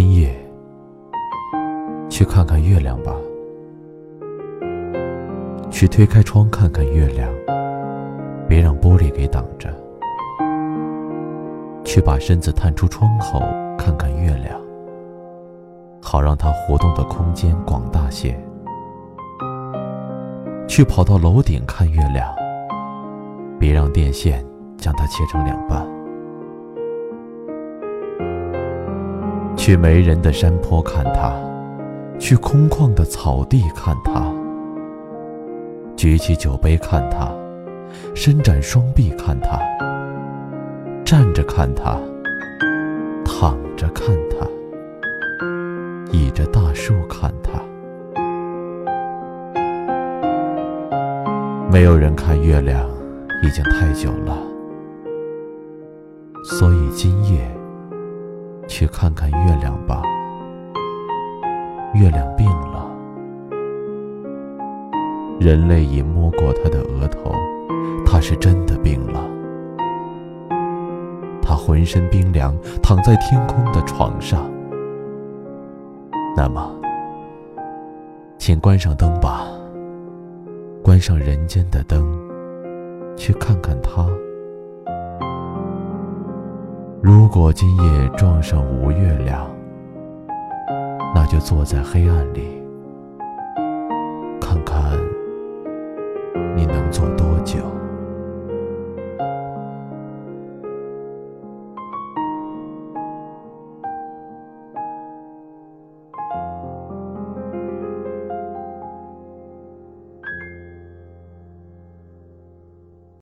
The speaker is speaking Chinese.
今夜去看看月亮吧，去推开窗看看月亮，别让玻璃给挡着。去把身子探出窗口看看月亮，好让它活动的空间广大些。去跑到楼顶看月亮，别让电线将它切成两半。去没人的山坡看它，去空旷的草地看它。举起酒杯看它，伸展双臂看它。站着看它，躺着看它，倚着大树看它。没有人看月亮，已经太久了，所以今夜去看看月亮吧。月亮病了，人类已摸过它的额头，它是真的病了。他浑身冰凉，躺在天空的床上。那么，请关上灯吧，关上人间的灯，去看看他。如果今夜撞上无月亮，那就坐在黑暗里，